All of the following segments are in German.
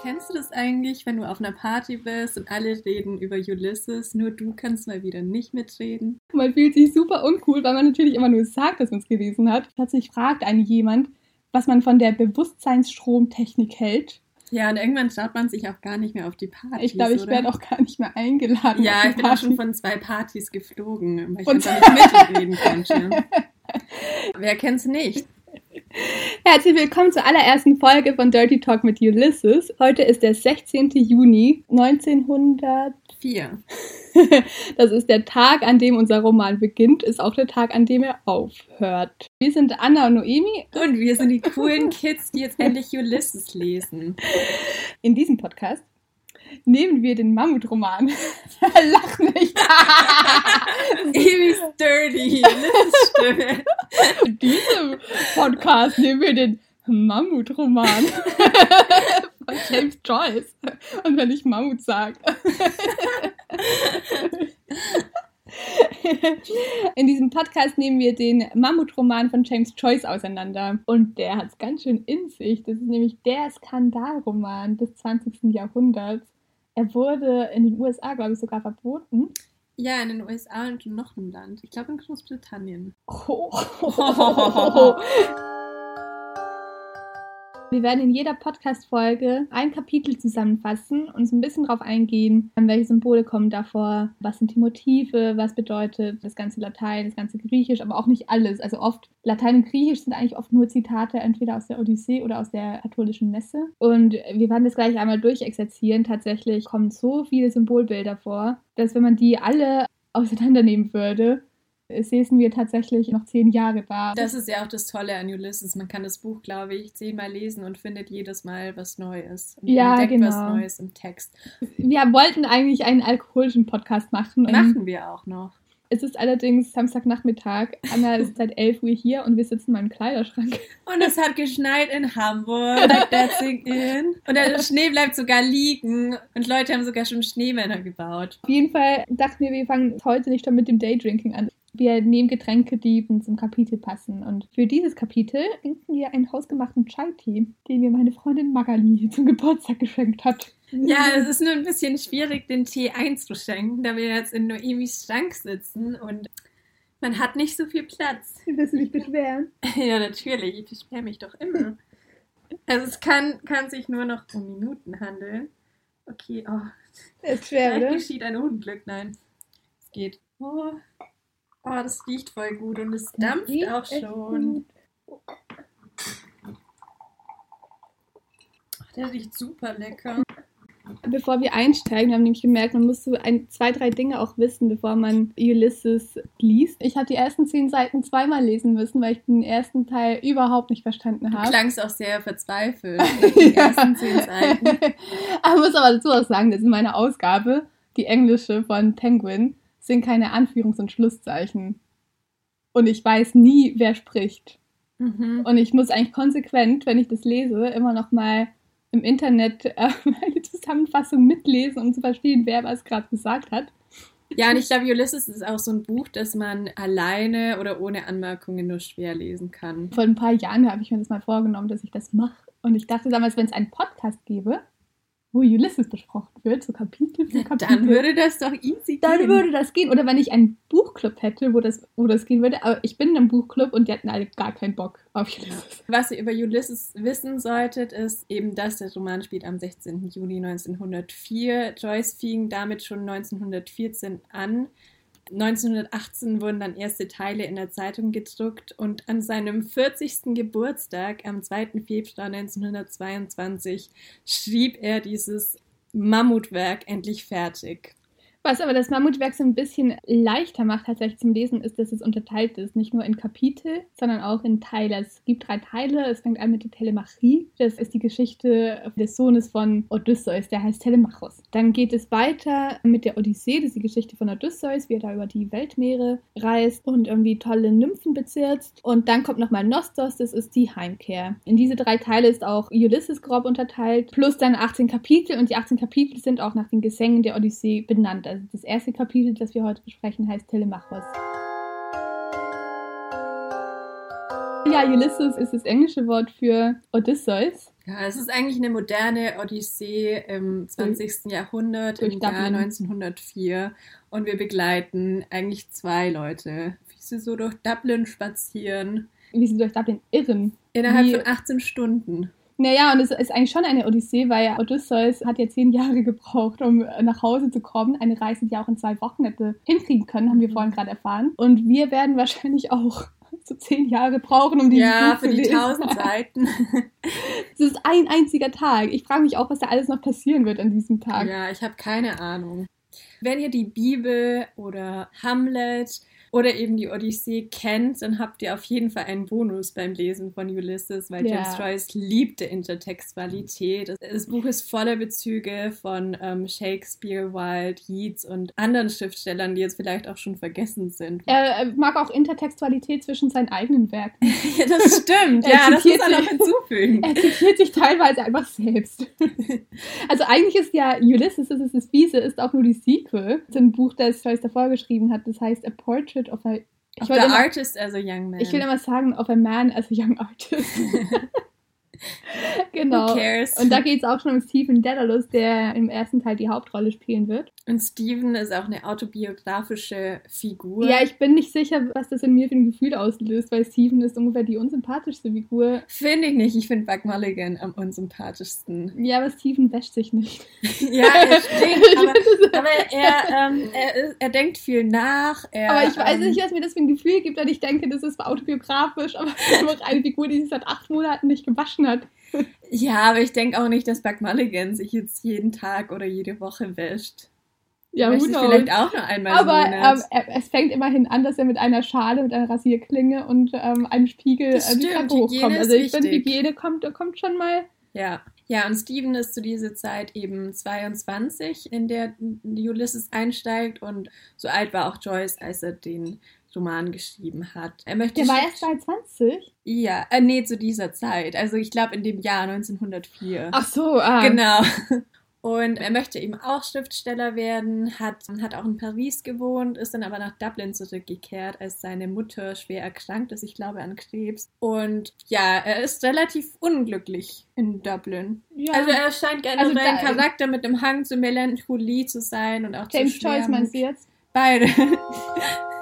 kennst du das eigentlich, wenn du auf einer Party bist und alle reden über Ulysses, nur du kannst mal wieder nicht mitreden? Man fühlt sich super uncool, weil man natürlich immer nur sagt, dass man es gelesen hat. Plötzlich fragt einen jemand, was man von der Bewusstseinsstromtechnik hält. Ja, und irgendwann schaut man sich auch gar nicht mehr auf die Party. Ich glaube, ich werde auch gar nicht mehr eingeladen. Ja, ich bin Party. auch schon von zwei Partys geflogen, weil ich einfach nicht mitreden konnte. Wer kennt's nicht? Herzlich willkommen zur allerersten Folge von Dirty Talk mit Ulysses. Heute ist der 16. Juni 1904. Das ist der Tag, an dem unser Roman beginnt, ist auch der Tag, an dem er aufhört. Wir sind Anna und Noemi. Und wir sind die coolen Kids, die jetzt endlich Ulysses lesen. In diesem Podcast nehmen wir den Mammutroman. Lach nicht. Ewig dirty. Stimme. In diesem Podcast nehmen wir den Mammutroman von James Joyce. Und wenn ich Mammut sage. In diesem Podcast nehmen wir den Mammutroman von James Joyce auseinander. Und der hat es ganz schön in sich. Das ist nämlich der Skandalroman des 20. Jahrhunderts. Er wurde in den USA, glaube ich, sogar verboten. Ja, in den USA und in noch einem Land. Ich glaube in Großbritannien. Oh. Wir werden in jeder Podcast-Folge ein Kapitel zusammenfassen und so ein bisschen darauf eingehen, welche Symbole kommen davor, was sind die Motive, was bedeutet das ganze Latein, das ganze Griechisch, aber auch nicht alles. Also oft, Latein und Griechisch sind eigentlich oft nur Zitate entweder aus der Odyssee oder aus der katholischen Messe. Und wir werden das gleich einmal durchexerzieren. Tatsächlich kommen so viele Symbolbilder vor, dass wenn man die alle auseinandernehmen würde, säßen wir tatsächlich noch zehn Jahre da. Das ist ja auch das Tolle an Ulysses. Man kann das Buch, glaube ich, zehnmal lesen und findet jedes Mal was Neues. Und ja, entdeckt genau. was Neues im Text. Wir wollten eigentlich einen alkoholischen Podcast machen. Machen wir auch noch. Es ist allerdings Samstagnachmittag. Anna ist seit 11 Uhr hier und wir sitzen in meinem Kleiderschrank. Und es hat geschneit in Hamburg. in. Und der Schnee bleibt sogar liegen. Und Leute haben sogar schon Schneemänner gebaut. Auf jeden Fall dachten wir, wir fangen heute nicht schon mit dem Daydrinking an. Wir nehmen Getränke, die zum Kapitel passen. Und für dieses Kapitel trinken wir einen hausgemachten Chai-Tee, den mir meine Freundin Magali zum Geburtstag geschenkt hat. Ja, es ist nur ein bisschen schwierig, den Tee einzuschenken, da wir jetzt in Noemis Schrank sitzen und man hat nicht so viel Platz. Willst du dich beschweren? ja, natürlich. Ich beschwere mich doch immer. Also es kann, kann sich nur noch um Minuten handeln. Okay, oh. Das ist schwer, Vielleicht oder? geschieht ein Unglück. Nein, es geht. Oh. Oh, das riecht voll gut und es dampft auch schon. Ach, der riecht super lecker. Bevor wir einsteigen, haben wir nämlich gemerkt, man muss so ein, zwei, drei Dinge auch wissen, bevor man Ulysses liest. Ich habe die ersten zehn Seiten zweimal lesen müssen, weil ich den ersten Teil überhaupt nicht verstanden habe. Du klangst auch sehr verzweifelt den ersten zehn Seiten. ich muss aber dazu auch sagen, das ist meine Ausgabe, die englische von Penguin sind keine Anführungs- und Schlusszeichen. Und ich weiß nie, wer spricht. Mhm. Und ich muss eigentlich konsequent, wenn ich das lese, immer noch mal im Internet äh, eine Zusammenfassung mitlesen, um zu verstehen, wer was gerade gesagt hat. Ja, und ich glaube, Ulysses ist auch so ein Buch, das man alleine oder ohne Anmerkungen nur schwer lesen kann. Vor ein paar Jahren habe ich mir das mal vorgenommen, dass ich das mache. Und ich dachte damals, wenn es einen Podcast gäbe, wo Ulysses besprochen wird, so Kapitel für Kapitel. Dann würde das doch easy Dann gehen. würde das gehen. Oder wenn ich einen Buchclub hätte, wo das, wo das gehen würde. Aber ich bin in einem Buchclub und die hatten alle gar keinen Bock auf Ulysses. Was ihr über Ulysses wissen solltet, ist eben, dass der Roman spielt am 16. Juli 1904. Joyce fing damit schon 1914 an. 1918 wurden dann erste Teile in der Zeitung gedruckt und an seinem 40. Geburtstag am 2. Februar 1922 schrieb er dieses Mammutwerk endlich fertig. Was aber das Mammutwerk so ein bisschen leichter macht tatsächlich zum Lesen, ist, dass es unterteilt ist. Nicht nur in Kapitel, sondern auch in Teile. Es gibt drei Teile. Es fängt an mit der Telemachie. Das ist die Geschichte des Sohnes von Odysseus, der heißt Telemachos. Dann geht es weiter mit der Odyssee. Das ist die Geschichte von Odysseus, wie er da über die Weltmeere reist und irgendwie tolle Nymphen bezirzt. Und dann kommt nochmal Nostos, das ist die Heimkehr. In diese drei Teile ist auch Ulysses grob unterteilt, plus dann 18 Kapitel. Und die 18 Kapitel sind auch nach den Gesängen der Odyssee benannt. Also das erste Kapitel, das wir heute besprechen, heißt Telemachos. Ja, Ulysses ist das englische Wort für Odysseus. Ja, es ist eigentlich eine moderne Odyssee im 20. Jahrhundert, Durch im Jahr Dublin. 1904. Und wir begleiten eigentlich zwei Leute, wie sie so durch Dublin spazieren. Wie sie durch Dublin irren. Innerhalb Wie- von 18 Stunden. Naja, und es ist eigentlich schon eine Odyssee, weil Odysseus hat ja zehn Jahre gebraucht, um äh, nach Hause zu kommen. Eine Reise, die er auch in zwei Wochen hätte hinkriegen können, haben wir Mhm. vorhin gerade erfahren. Und wir werden wahrscheinlich auch so zehn Jahre brauchen, um dieses Ja, Buch für zu die. 1000 Seiten. Es ist ein einziger Tag. Ich frage mich auch, was da alles noch passieren wird an diesem Tag. Ja, ich habe keine Ahnung. Wenn ihr die Bibel oder Hamlet oder eben die Odyssee kennt, dann habt ihr auf jeden Fall einen Bonus beim Lesen von Ulysses, weil Ja. James Joyce liebte Intertextualität. Das Buch ist voller Bezüge von ähm, Shakespeare, Wilde, Yeats und anderen Schriftstellern, die jetzt vielleicht auch schon vergessen sind. Er mag auch Intertextualität zwischen seinen eigenen Werken. Ja, das stimmt. Ja, das muss er noch hinzufügen. Er zitiert sich teilweise einfach selbst. Also eigentlich ist ja Ulysses, das ist das Wiese, ist auch nur die Sequel zu einem Buch, das Joyce davor geschrieben hat. Das heißt A Portrait of a... Ich, wollte The immer, Artist as a Young Man. ich will immer sagen, of a man as a young artist. genau. Who cares? Und da geht es auch schon um Stephen Dedalus, der im ersten Teil die Hauptrolle spielen wird. Und Steven ist auch eine autobiografische Figur. Ja, ich bin nicht sicher, was das in mir für ein Gefühl auslöst, weil Stephen ist ungefähr die unsympathischste Figur. Finde ich nicht. Ich finde Buck Mulligan am unsympathischsten. Ja, aber Stephen wäscht sich nicht. Ja, er Ich aber, aber er, ähm, er, er denkt viel nach. Er, Aber ich weiß ähm, nicht, was mir das für ein Gefühl gibt, weil ich denke, das ist autobiografisch, aber es ist einfach eine Figur, die sich seit acht Monaten nicht gewaschen hat. Ja, aber ich denke auch nicht, dass Buck Mulligan sich jetzt jeden Tag oder jede Woche wäscht. Ja, Wäscht vielleicht auch nur einmal Aber ähm, es fängt immerhin an, dass er mit einer Schale, mit einer Rasierklinge und ähm, einem Spiegel Das äh, die Treppe hochkommt. Also ich finde. Hygiene kommt, kommt schon mal. Ja. Ja, und Steven ist zu dieser Zeit eben 22, in der Ulysses einsteigt und so alt war auch Joyce, als er den Roman geschrieben hat. Er möchte Der war erst 22. Ja, äh, nee, zu dieser Zeit. Also ich glaube in dem Jahr 1904. Ach so, ah. Genau. Und er möchte eben auch Schriftsteller werden, hat, hat auch in Paris gewohnt, ist dann aber nach Dublin zurückgekehrt, als seine Mutter schwer erkrankt ist, ich glaube an Krebs. Und ja, er ist relativ unglücklich in Dublin. Ja. Also er scheint generell Also ein Charakter mit einem Hang zur Melancholie zu sein und auch James zur Joyce Schwermut. meinst du jetzt? Beide.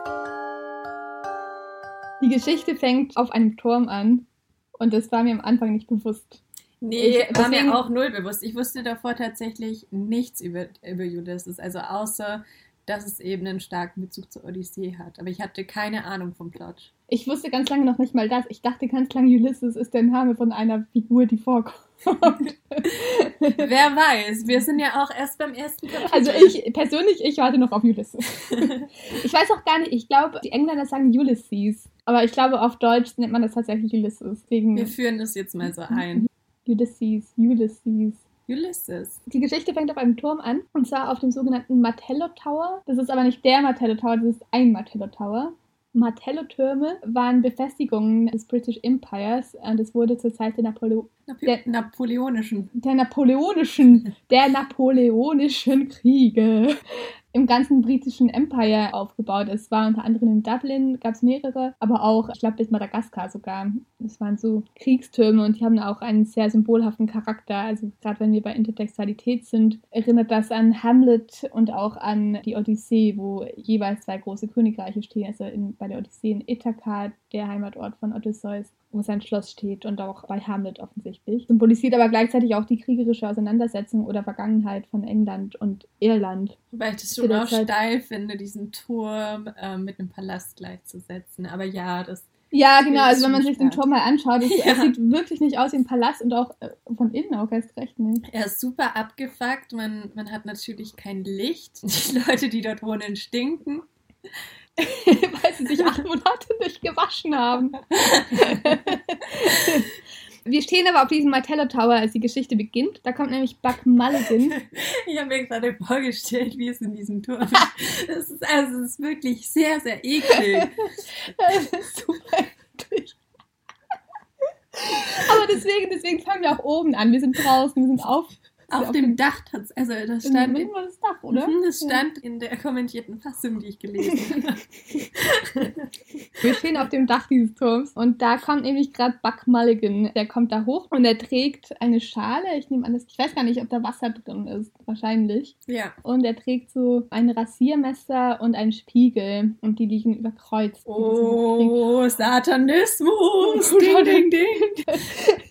Die Geschichte fängt auf einem Turm an und das war mir am Anfang nicht bewusst. Nee, Ich- war mir auch null bewusst. Ich wusste davor tatsächlich nichts über, über Ulysses, also außer, dass es eben einen starken Bezug zur Odyssee hat. Aber ich hatte keine Ahnung vom Plot. Ich wusste ganz lange noch nicht mal das. Ich dachte ganz lange, Ulysses ist der Name von einer Figur, die vorkommt. Wer weiß, wir sind ja auch erst beim ersten Kapitel. Also ich, persönlich, ich warte noch auf Ulysses. Ich weiß auch gar nicht, ich glaube, die Engländer sagen Ulysses. Aber ich glaube, auf Deutsch nennt man das tatsächlich Ulysses. Wegen Wir führen das jetzt mal so ein. Ulysses, Ulysses. Ulysses. Die Geschichte fängt auf einem Turm an, und zwar auf dem sogenannten Martello Tower. Das ist aber nicht der Martello Tower, das ist ein Martello Tower. Martello-Türme waren Befestigungen des British Empires und es wurde zur Zeit der, Napoleo Napo Der- Napoleonischen. der napoleonischen, der napoleonischen Kriege im ganzen britischen Empire aufgebaut. Es war unter anderem in Dublin, gab es mehrere, aber auch, ich glaube, bis Madagaskar sogar. Es waren so Kriegstürme und die haben auch einen sehr symbolhaften Charakter. Also gerade wenn wir bei Intertextualität sind, erinnert das an Hamlet und auch an die Odyssee, wo jeweils zwei große Königreiche stehen. Also in, bei der Odyssee in Ithaka, der Heimatort von Odysseus, wo sein Schloss steht und auch bei Hamlet offensichtlich. Symbolisiert aber gleichzeitig auch die kriegerische Auseinandersetzung oder Vergangenheit von England und Irland. Wobei ich das schon auch Zeit- steil finde, diesen Turm ähm, mit einem Palast gleichzusetzen. Aber ja, das Ja, genau, also wenn man sich den. Turm mal anschaut, es, Ja. sieht wirklich nicht aus wie ein Palast und auch äh, von innen auch erst recht nicht. Er ist super abgefuckt. Man, man hat natürlich kein Licht. Die Leute, die dort wohnen, stinken. weil sie sich acht Monate nicht gewaschen haben. Wir stehen aber auf diesem Martello Tower, als die Geschichte beginnt. Da kommt nämlich Buck Mulligan. Ich habe mir gerade vorgestellt, wie es in diesem Turm ist. Das ist, also, es ist wirklich sehr, sehr eklig. Das ist super eklig. Aber deswegen, deswegen fangen wir auch oben an. Wir sind draußen, wir sind auf. Auf dem Dach, tats- also das stand, in, das Dach, oder? Mhm, das stand in der kommentierten Fassung, die ich gelesen habe. Wir stehen auf dem Dach dieses Turms und da kommt nämlich gerade Buck Mulligan. Der kommt da hoch und er trägt eine Schale. Ich nehme an, ich weiß gar nicht, ob da Wasser drin ist. Wahrscheinlich. Ja. Und er trägt so ein Rasiermesser und einen Spiegel und die liegen überkreuzt. Oh, Satanismus! ding, ding, ding.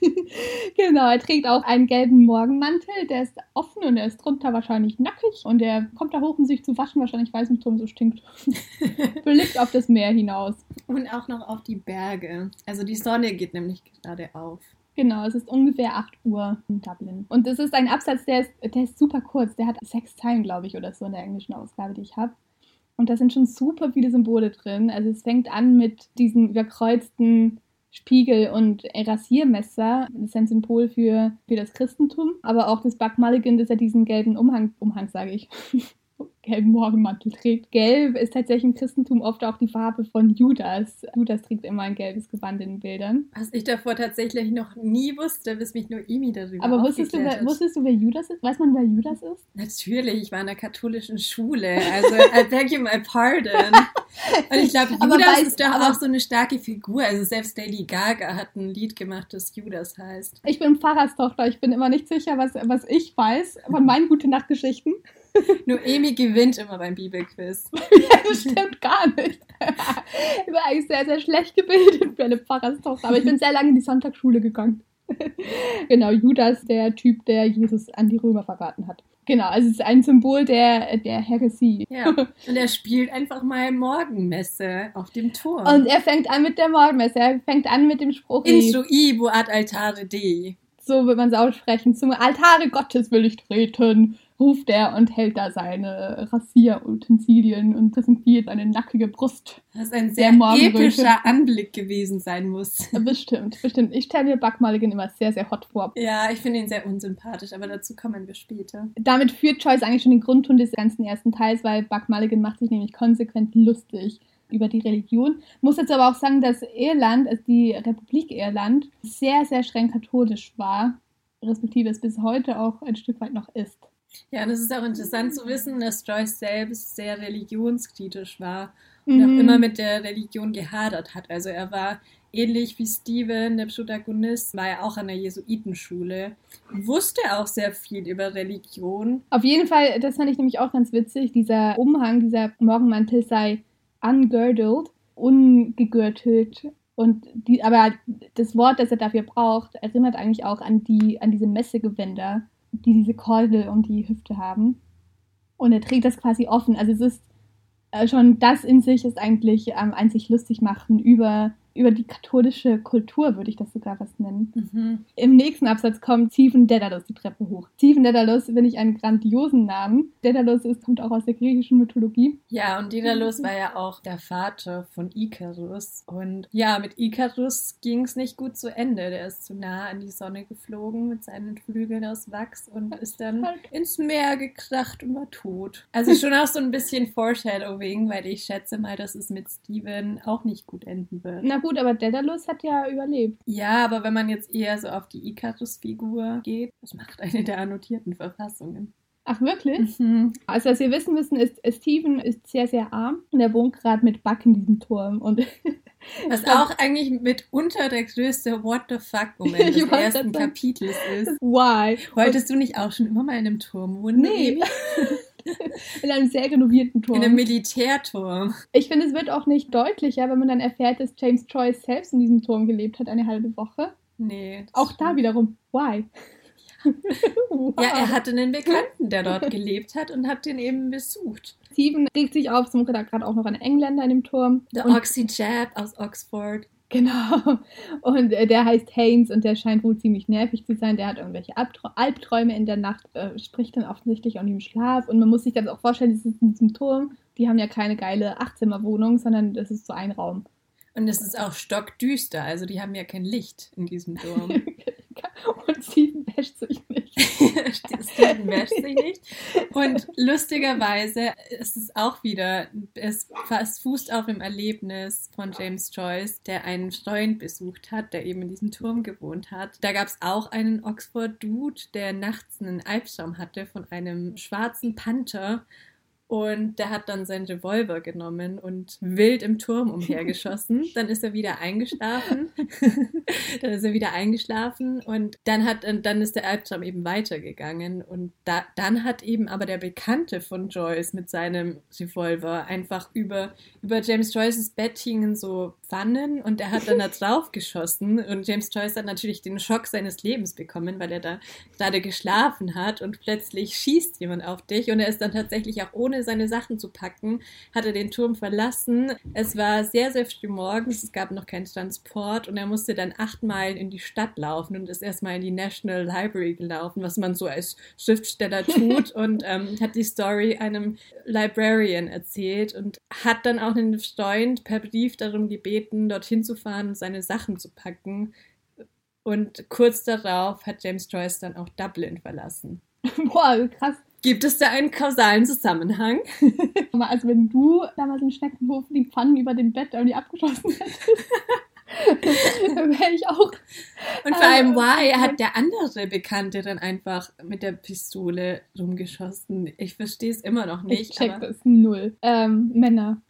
genau, er trägt auch einen gelben Morgenmantel. Der ist offen und er ist drunter wahrscheinlich nackig. Und er kommt da hoch, um sich zu waschen. Wahrscheinlich, es im Turm so stinkt. Blickt auf das Meer hinaus. Und auch noch auf die Berge. Also die Sonne geht nämlich gerade auf. Genau, es ist ungefähr 8 Uhr in Dublin. Und es ist ein Absatz, der ist, der ist super kurz. Der hat sechs Zeilen, glaube ich, oder so in der englischen Ausgabe, die ich habe. Und da sind schon super viele Symbole drin. Also es fängt an mit diesen überkreuzten Spiegel und Rasiermesser. Das ist ein Symbol für, für das Christentum. Aber auch das Buck Mulligan, das ja diesen gelben Umhang, Umhang sage ich, gelben Morgenmantel trägt. Gelb ist tatsächlich im Christentum oft auch die Farbe von Judas. Judas trägt immer ein gelbes Gewand in den Bildern. Was ich davor tatsächlich noch nie wusste, bis mich nur Imi darüber Aber wusstest du, wer, wusstest du, wer Judas ist? Weiß man, wer Judas ist? Natürlich, ich war in der katholischen Schule. Also, I beg you my pardon. Und ich glaube, Judas weiß, ist doch auch so eine starke Figur. Also selbst Lady Gaga hat ein Lied gemacht, das Judas heißt. Ich bin Pfarrerstochter. Ich bin immer nicht sicher, was, was ich weiß von meinen gute Nachtgeschichten. Nur Emi gewinnt immer beim Bibelquiz. ja, das stimmt gar nicht. Ich war eigentlich sehr, sehr schlecht gebildet für eine Pfarrerstochter, aber ich bin sehr lange in die Sonntagsschule gegangen. genau, Judas, der Typ, der Jesus an die Römer verraten hat. Genau, also es ist ein Symbol der, der Heresie. Ja, und er spielt einfach mal Morgenmesse auf dem Turm. Und er fängt an mit der Morgenmesse, er fängt an mit dem Spruch. Instruibo ad altare Dei. So wird man es aussprechen. Zum Altare Gottes will ich treten ruft er und hält da seine Rasierutensilien und präsentiert eine nackige Brust. Das ein sehr epischer Anblick gewesen sein muss. Bestimmt, bestimmt. Ich stelle mir Buck Mulligan immer sehr, sehr hot vor. Ja, ich finde ihn sehr unsympathisch, aber dazu kommen wir später. Damit führt Joyce eigentlich schon den Grundton des ganzen ersten Teils, weil Buck Mulligan macht sich nämlich konsequent lustig über die Religion. Muss jetzt aber auch sagen, dass Irland, also die Republik Irland, sehr, sehr streng katholisch war, respektive es bis heute auch ein Stück weit noch ist. Ja, und es ist auch interessant zu wissen, dass Joyce selbst sehr religionskritisch war und mhm. auch immer mit der Religion gehadert hat. Also er war ähnlich wie Steven, der Protagonist, war er auch an der Jesuitenschule, wusste auch sehr viel über Religion. Auf jeden Fall, das fand ich nämlich auch ganz witzig, dieser Umhang, dieser Morgenmantel sei ungirdled, ungegürtelt. Und die, aber das Wort, das er dafür braucht, erinnert eigentlich auch an die, an diese Messegewänder, die diese Kordel um die Hüfte haben. Und er trägt das quasi offen. Also es ist äh, schon das in sich ist eigentlich ähm, ein sich lustig machen über über die katholische Kultur, würde ich das sogar was nennen. Mhm. Im nächsten Absatz kommt Stephen Daedalus die Treppe hoch. Stephen Daedalus finde ich einen grandiosen Namen. Daedalus ist, kommt auch aus der griechischen Mythologie. Ja, und Daedalus war ja auch der Vater von Ikarus. Und ja, mit Ikarus ging es nicht gut zu Ende. Der ist zu nah an die Sonne geflogen mit seinen Flügeln aus Wachs und ist dann halt. ins Meer gekracht und war tot. Also schon auch so ein bisschen Foreshadowing, weil ich schätze mal, dass es mit Stephen auch nicht gut enden wird. Na gut, aber Daedalus hat ja überlebt. Ja, aber wenn man jetzt eher so auf die Icarus-Figur geht, das macht eine der annotierten Verfassungen. Ach, wirklich? Mhm. Also, was wir wissen müssen, ist, Steven ist sehr, sehr arm und er wohnt gerade mit Buck in diesem Turm. Und was auch eigentlich mitunter der größte What the fuck-Moment des ersten Kapitels ist. Why? Wolltest du nicht auch schon immer mal in einem Turm wohnen? Nee. in einem sehr renovierten Turm. In einem Militärturm. Ich finde, es wird auch nicht deutlicher, wenn man dann erfährt, dass James Joyce selbst in diesem Turm gelebt hat, eine halbe Woche. Nee. Auch stimmt. da wiederum, why? wow. Ja, er hatte einen Bekannten, der dort gelebt hat und hat den eben besucht. Steven regt sich auf, zum gerade auch noch ein Engländer in dem Turm. Der Oxy Jab aus Oxford. Genau. Und äh, der heißt Haynes und der scheint wohl ziemlich nervig zu sein. Der hat irgendwelche Albträume in der Nacht, äh, spricht dann offensichtlich auch nicht im Schlaf. Und man muss sich das auch vorstellen, das ist in diesem Turm. Die haben ja keine geile Achtzimmerwohnung, sondern das ist so ein Raum. Und es ist auch stockdüster, also die haben ja kein Licht in diesem Turm. Und Steven wäscht sich nicht. Steven wäscht sich nicht. Und lustigerweise ist es auch wieder, es, es fußt auf dem Erlebnis von James Joyce, der einen Freund besucht hat, der eben in diesem Turm gewohnt hat. Da gab es auch einen Oxford-Dude, der nachts einen Albtraum hatte von einem schwarzen Panther Und der hat dann seinen Revolver genommen und wild im Turm umhergeschossen. Dann ist er wieder eingeschlafen. dann ist er wieder eingeschlafen und dann hat dann ist der Albtraum eben weitergegangen. Und da, dann hat eben aber der Bekannte von Joyce mit seinem Revolver einfach über, über James Joyces Bett hingen so Pfannen und er hat dann da drauf geschossen. Und James Joyce hat natürlich den Schock seines Lebens bekommen, weil er da gerade geschlafen hat und plötzlich schießt jemand auf dich und er ist dann tatsächlich auch ohne seine Sachen zu packen, hat er den Turm verlassen. Es war sehr, sehr früh morgens, es gab noch keinen Transport und er musste dann acht Meilen in die Stadt laufen und ist erstmal in die National Library gelaufen, was man so als Schriftsteller tut und ähm, hat die Story einem Librarian erzählt und hat dann auch einen Freund per Brief darum gebeten, dorthin zu fahren und seine Sachen zu packen. Und kurz darauf hat James Joyce dann auch Dublin verlassen. Boah, krass. Gibt es da einen kausalen Zusammenhang? also wenn du damals im Schneckenhof die Pfannen über dem Bett irgendwie abgeschossen hättest, wäre ich auch. Und vor allem, why hat der andere Bekannte dann einfach mit der Pistole rumgeschossen? Ich verstehe es immer noch nicht. Ich check das null. Ähm, Männer.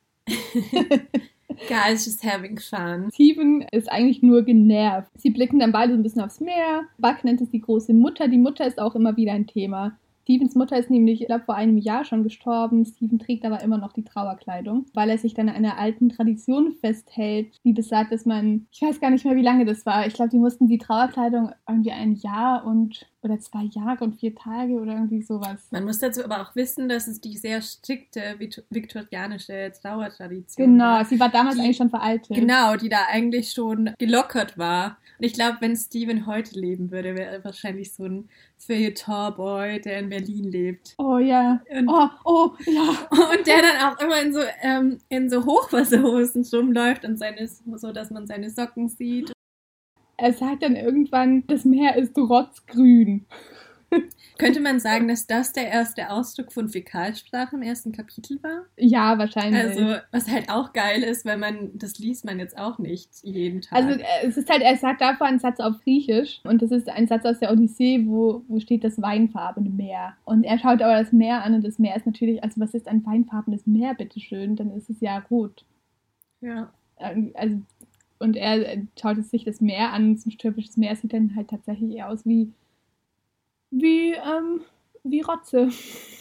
Guys just having fun. Steven ist eigentlich nur genervt. Sie blicken dann beide so ein bisschen aufs Meer. Buck nennt es die große Mutter. Die Mutter ist auch immer wieder ein Thema. Stevens Mutter ist nämlich, ich glaube, vor einem Jahr schon gestorben. Steven trägt aber immer noch die Trauerkleidung, weil er sich dann an einer alten Tradition festhält, die besagt, dass man, ich weiß gar nicht mehr, wie lange das war. Ich glaube, die mussten die Trauerkleidung irgendwie ein Jahr und oder zwei Jahre und vier Tage oder irgendwie sowas. Man muss dazu aber auch wissen, dass es die sehr strikte viktorianische Trauertradition genau, war. Genau, sie war damals die, eigentlich schon veraltet. Genau, die da eigentlich schon gelockert war. Und ich glaube, wenn Steven heute leben würde, wäre er wahrscheinlich so ein Feuilleton-Boy, der in Berlin lebt. Oh ja. Und, oh, oh, ja. Und der dann auch immer in so, ähm, in so Hochwasserhosen rumläuft und seine, so, dass man seine Socken sieht er sagt dann irgendwann, das Meer ist rotzgrün. Könnte man sagen, dass das der erste Ausdruck von Fäkalsprache im ersten Kapitel war? Ja, wahrscheinlich. Also, was halt auch geil ist, weil man, das liest man jetzt auch nicht jeden Tag. Also, äh, es ist halt, er sagt davor einen Satz auf Griechisch und das ist ein Satz aus der Odyssee, wo, wo steht das weinfarbene Meer. Und er schaut aber das Meer an und das Meer ist natürlich, also, was ist ein weinfarbenes Meer, bitteschön? Dann ist es ja rot. Ja. Also, und er schaut sich das Meer an, so ein türkisches Meer sieht dann halt tatsächlich eher aus wie, wie, ähm, wie Rotze.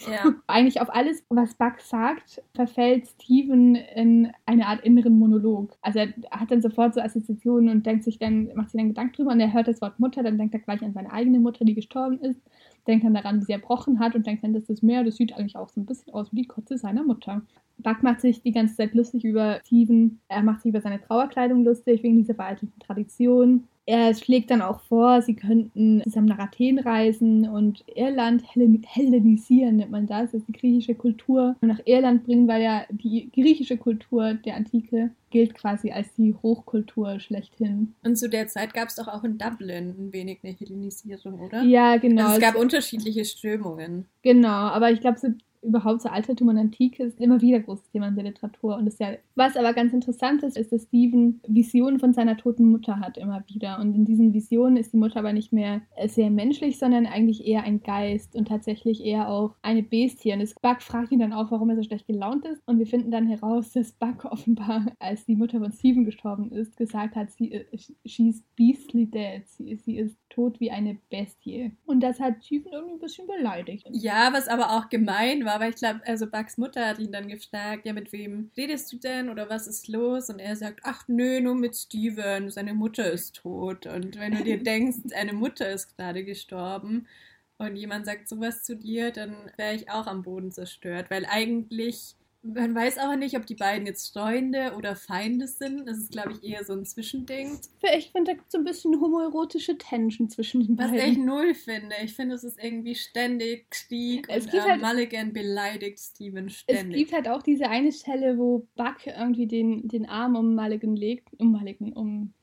Ja. Eigentlich auf alles, was Buck sagt, verfällt Steven in eine Art inneren Monolog. Also er hat dann sofort so Assoziationen und denkt sich dann, macht sich dann Gedanken drüber und er hört das Wort Mutter, dann denkt er gleich an seine eigene Mutter, die gestorben ist, denkt dann daran, wie sie erbrochen hat und denkt dann, dass das Meer, das sieht eigentlich auch so ein bisschen aus wie die Kotze seiner Mutter. Buck macht sich die ganze Zeit lustig über Steven. Er macht sich über seine Trauerkleidung lustig, wegen dieser veralteten Tradition. Er schlägt dann auch vor, sie könnten zusammen nach Athen reisen und Irland hellenisieren, nennt man das. Ist die griechische Kultur. Nach Irland bringen, weil ja die griechische Kultur der Antike gilt quasi als die Hochkultur schlechthin. Und zu der Zeit gab es doch auch in Dublin ein wenig eine Hellenisierung, oder? Ja, genau. Also es gab unterschiedliche Strömungen. Genau, aber ich glaube, so überhaupt so Altertum und Antike ist immer wieder großes Thema in der Literatur. Und ist ja, was aber ganz interessant ist, ist, dass Stephen Visionen von seiner toten Mutter hat immer wieder. Und in diesen Visionen ist die Mutter aber nicht mehr sehr menschlich, sondern eigentlich eher ein Geist und tatsächlich eher auch eine Bestie. Und Buck fragt ihn dann auch, warum er so schlecht gelaunt ist. Und wir finden dann heraus, dass Buck offenbar, als die Mutter von Stephen gestorben ist, gesagt hat, sie, äh, she's beastly dead. Sie, sie ist tot wie eine Bestie. Und das hat Stephen irgendwie ein bisschen beleidigt. Ja, was aber auch gemein war, weil ich glaube, also Bucks Mutter hat ihn dann gefragt, ja, mit wem redest du denn oder was ist los? Und er sagt, ach nö, nur mit Steven, seine Mutter ist tot. Und wenn du dir denkst, eine Mutter ist gerade gestorben und jemand sagt sowas zu dir, dann wäre ich auch am Boden zerstört, weil eigentlich man weiß aber nicht, ob die beiden jetzt Freunde oder Feinde sind. Das ist, glaube ich, eher so ein Zwischending. Ich finde, da gibt es so ein bisschen homoerotische Tension zwischen den beiden. Was ich null finde. Ich finde, es ist irgendwie ständig Stieg es und äh, halt, Mulligan beleidigt Steven ständig. Es gibt halt auch diese eine Stelle, wo Buck irgendwie den, den Arm um Mulligan legt, um Mulligan, um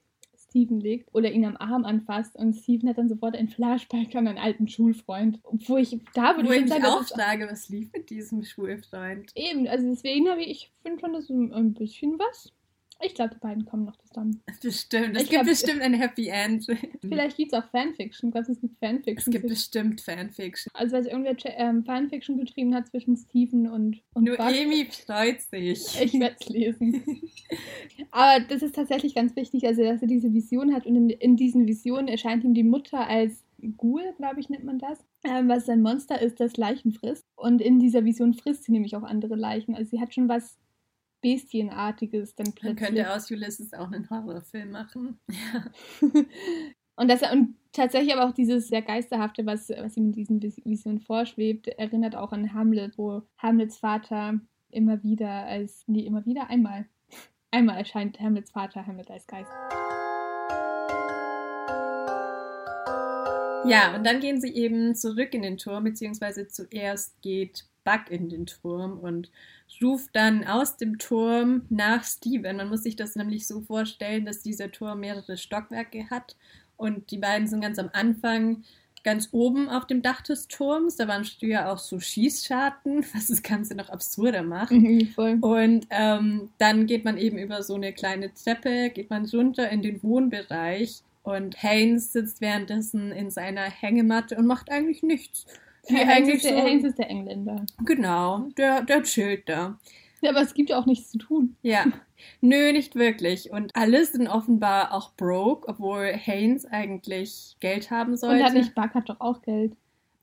Steven legt oder ihn am Arm anfasst und Steven hat dann sofort ein Flashback an einen alten Schulfreund. Wo ich da würde wo ich sagen, auch sage, was lief mit diesem Schulfreund? Eben, also deswegen habe ich, ich finde schon, das ist ein bisschen was. Ich glaube, die beiden kommen noch zusammen. Bestimmt. Es Ich gibt glaub- bestimmt ein Happy End. Vielleicht gibt es auch Fanfiction. Glaubst du, es gibt Fanfiction? Es gibt bestimmt Fanfiction. also, weil irgendwer ähm, Fanfiction geschrieben hat zwischen Steven und, und Buck. Noemi freut sich. Ich werde es lesen. Aber das ist tatsächlich ganz wichtig, also dass er diese Vision hat und in, in diesen Visionen erscheint ihm die Mutter als Ghoul, glaube ich, nennt man das, ähm, was ein Monster ist, das Leichen frisst. Und in dieser Vision frisst sie nämlich auch andere Leichen. Also sie hat schon was Bestienartiges dann Man plötzlich. könnte aus Ulysses auch einen Horrorfilm machen. Ja. und, das, und tatsächlich aber auch dieses sehr Geisterhafte, was, was ihm in diesen Vis- Visionen vorschwebt, erinnert auch an Hamlet, wo Hamlets Vater immer wieder als, nee, immer wieder, einmal, einmal erscheint Hamlets Vater Hamlet als Geist. Ja, und dann gehen sie eben zurück in den Turm, beziehungsweise zuerst geht Buck in den Turm und ruft dann aus dem Turm nach Steven. Man muss sich das nämlich so vorstellen, dass dieser Turm mehrere Stockwerke hat und die beiden sind ganz am Anfang ganz oben auf dem Dach des Turms. Da waren früher auch so Schießscharten, was das Ganze noch absurder macht. Mhm. Und ähm, dann geht man eben über so eine kleine Treppe, geht man runter in den Wohnbereich und Haynes sitzt währenddessen in seiner Hängematte und macht eigentlich nichts. Haynes eigentlich ist, der, so, Haynes ist der Engländer. genau, der, der chillt da. Ja, aber es gibt ja auch nichts zu tun. Ja, nö, nicht wirklich. Und alle sind offenbar auch broke, obwohl Haynes eigentlich Geld haben sollte. Und hat nicht Buck hat doch auch Geld.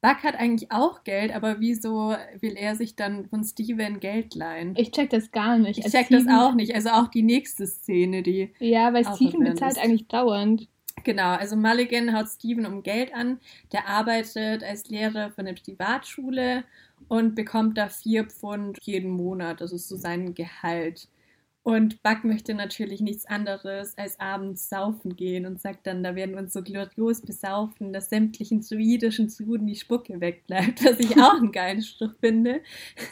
Buck hat eigentlich auch Geld, aber wieso will er sich dann von Steven Geld leihen? Ich check das gar nicht. Ich Als check das Steven- auch nicht. Also auch die nächste Szene, die Ja, weil Steven bezahlt ist. eigentlich dauernd. Genau, also Mulligan haut Steven um Geld an. Der arbeitet als Lehrer von der Privatschule und bekommt da vier Pfund jeden Monat. Das ist so sein Gehalt. Und Buck möchte natürlich nichts anderes als abends saufen gehen und sagt dann, da werden wir uns so glorios besaufen, dass sämtlichen druidischen Zuden die Spucke wegbleibt, was ich auch einen geilen Spruch finde.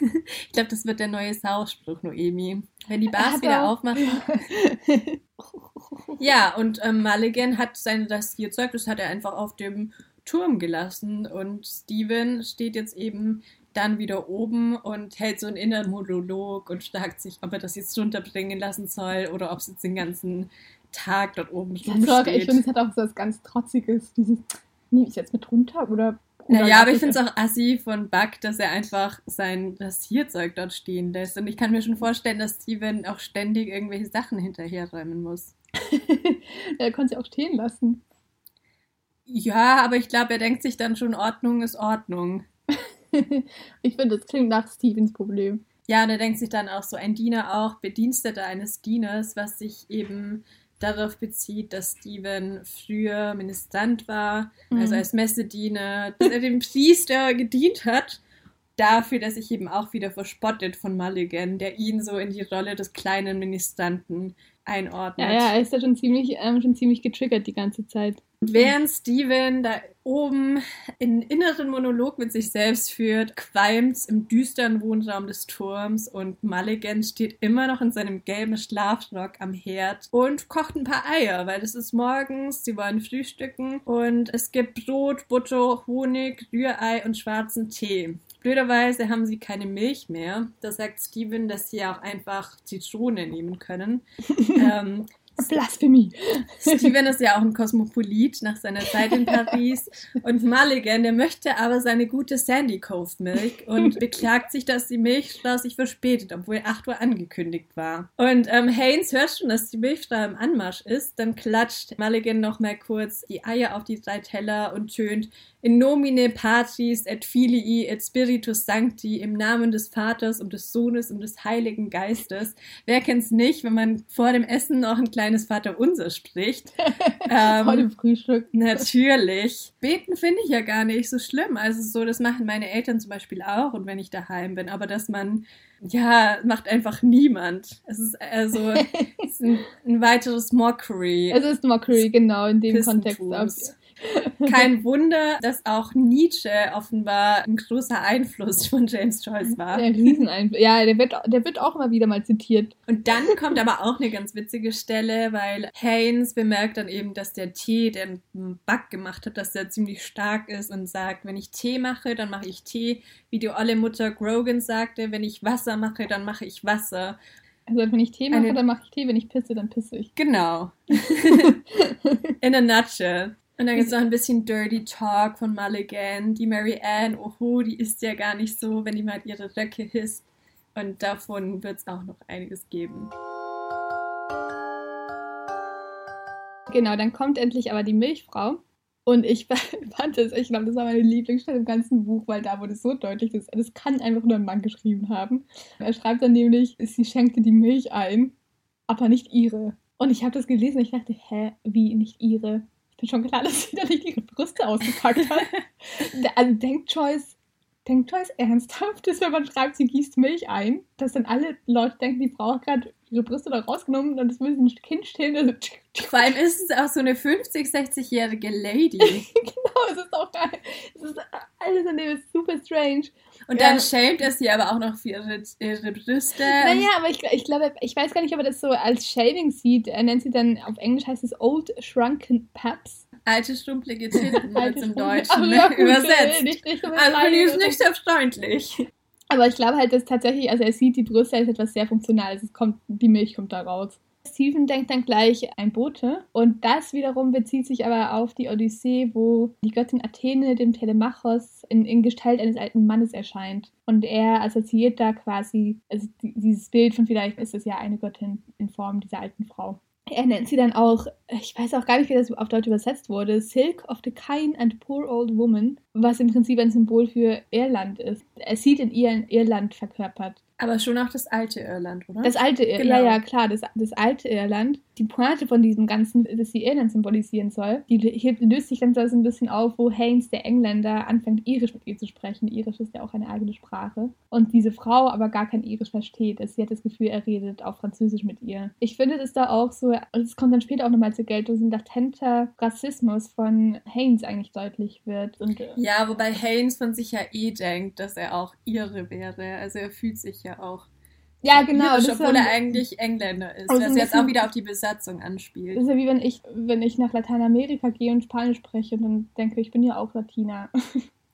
Ich glaube, das wird der neue Sauspruch, Noemi. Wenn die Bars wieder er- aufmachen, ja, und ähm, Mulligan hat sein das hat er einfach auf dem Turm gelassen. Und Steven steht jetzt eben dann wieder oben und hält so einen inneren Monolog und fragt sich, ob er das jetzt runterbringen lassen soll oder ob es jetzt den ganzen Tag dort oben Das hat auch, ich rumsteht. finde, es hat auch so was ganz Trotziges. Dieses, nehme ich jetzt mit runter oder. Naja, aber ich finde es auch assi von Buck, dass er einfach sein Rasierzeug dort stehen lässt. Und ich kann mir schon vorstellen, dass Steven auch ständig irgendwelche Sachen hinterherräumen muss. er konnte sie auch stehen lassen. Ja, aber ich glaube, er denkt sich dann schon, Ordnung ist Ordnung. ich finde, das klingt nach Stevens Problem. Ja, und er denkt sich dann auch so, ein Diener auch, Bediensteter eines Dieners, was sich eben darauf bezieht, dass Steven früher Ministrant war, also Mhm. als Messediener, dass er dem Priester gedient hat, dafür, dass sich eben auch wieder verspottet von Mulligan, der ihn so in die Rolle des kleinen Ministranten einordnet. Ja, ja, er ist ja schon ziemlich, ähm, schon ziemlich getriggert die ganze Zeit. Während Steven da oben einen inneren Monolog mit sich selbst führt, qualmt's im düsteren Wohnraum des Turms und Mulligan steht immer noch in seinem gelben Schlafrock am Herd und kocht ein paar Eier, weil es ist morgens, sie wollen frühstücken und es gibt Brot, Butter, Honig, Rührei und schwarzen Tee. Blöderweise haben sie keine Milch mehr. Da sagt Steven, dass sie auch einfach Zitrone nehmen können. ähm, Blasphemie. Steven ist ja auch ein Kosmopolit nach seiner Zeit in Paris. Und Mulligan, der möchte aber seine gute Sandy Cove Milk und beklagt sich, dass die Milchstraße sich verspätet, obwohl 8 Uhr angekündigt war. Und ähm, Haynes hört schon, dass die Milchstraße im Anmarsch ist. Dann klatscht Mulligan nochmal kurz die Eier auf die drei Teller und tönt in nomine patris et filii et spiritus sancti im Namen des Vaters und des Sohnes und des Heiligen Geistes. Wer kennt's nicht, wenn man vor dem Essen noch ein kleines Vaterunser spricht? Vor dem ähm, Frühstück. natürlich. Beten finde ich ja gar nicht so schlimm. Also so, das machen meine Eltern zum Beispiel auch und wenn ich daheim bin. Aber dass man, ja, macht einfach niemand. Es ist also es ist ein, ein weiteres Mockery. Es ist Mockery, genau, in dem Kontext. Kein Wunder, dass auch Nietzsche offenbar ein großer Einfluss von James Joyce war. Der Rieseneinfluss. Ja, der wird, der wird auch immer wieder mal zitiert. Und dann kommt aber auch eine ganz witzige Stelle, weil Haynes bemerkt dann eben, dass der Tee, den Buck gemacht hat, dass der ziemlich stark ist und sagt, wenn ich Tee mache, dann mache ich Tee. Wie die olle Mutter Grogan sagte, wenn ich Wasser mache, dann mache ich Wasser. Also wenn ich Tee mache, dann mache ich Tee, wenn ich pisse, dann pisse ich. Genau. In a nutshell. Und dann gibt es noch ein bisschen Dirty Talk von Mulligan. Die Mary Ann, oho, die isst ja gar nicht so, wenn die mal ihre Röcke hisst. Und davon wird es auch noch einiges geben. Genau, dann kommt endlich aber die Milchfrau. Und ich fand es, ich glaube, das war meine Lieblingsstelle im ganzen Buch, weil da wurde so deutlich, dass das kann einfach nur ein Mann geschrieben haben. Er schreibt dann nämlich, sie schenkte die Milch ein, aber nicht ihre. Und ich habe das gelesen und ich dachte, hä, wie nicht ihre? Bin schon klar, dass sie da nicht ihre Brüste ausgepackt hat. also denkt Joyce, denkt Joyce ernsthaft, dass wenn man schreibt, sie gießt Milch ein, dass dann alle Leute denken, die Frau hat gerade ihre Brüste da rausgenommen und es will ein Kind stillen. Also Vor allem ist es auch so eine 50-, 60-jährige Lady. genau, es ist auch geil. Es ist, alles an dem ist super strange. Und ja. dann schämt er sie aber auch noch für ihre, ihre Brüste. Naja, aber ich, ich glaube, ich weiß gar nicht, ob er das so als Shaving sieht. Er nennt sie dann, auf Englisch heißt es Old Shrunken Paps. Alte strumpelige Titten als im Deutschen ja, übersetzt. Nicht, nicht also ich es nicht sehr freundlich. Aber ich glaube halt, dass tatsächlich, also er sieht die Brüste als etwas sehr Funktionales. Es kommt, die Milch kommt da raus. Stephen denkt dann gleich ein Bote und das wiederum bezieht sich aber auf die Odyssee, wo die Göttin Athene dem Telemachos in, in Gestalt eines alten Mannes erscheint. Und er assoziiert da quasi, also dieses Bild von vielleicht ist es ja eine Göttin in Form dieser alten Frau. Er nennt sie dann auch, ich weiß auch gar nicht, wie das auf Deutsch übersetzt wurde, Silk of the Kind and Poor Old Woman, was im Prinzip ein Symbol für Irland ist. Er sieht in ihr Irland verkörpert. Aber schon auch das alte Irland, oder? Das alte Irland, genau. ja, ja, klar, das, das alte Irland. Die Pointe von diesem Ganzen, dass sie Irland symbolisieren soll, die löst sich dann so ein bisschen auf, wo Haynes, der Engländer, anfängt, Irisch mit ihr zu sprechen. Irisch ist ja auch eine eigene Sprache. Und diese Frau aber gar kein Irisch versteht. Also sie hat das Gefühl, er redet auf Französisch mit ihr. Ich finde, dass da auch so, es kommt dann später auch nochmal zur Geltung, so ein latenter Rassismus von Haynes eigentlich deutlich wird. Und, äh, ja, wobei Haynes von sich ja eh denkt, dass er auch Ihre wäre. Also er fühlt sich ja auch. Ja, genau. Irisch, obwohl er eigentlich Engländer ist, was jetzt auch wieder auf die Besatzung anspielt. Das ist ja wie wenn ich, wenn ich nach Lateinamerika gehe und Spanisch spreche und dann denke ich, bin ja auch Latina.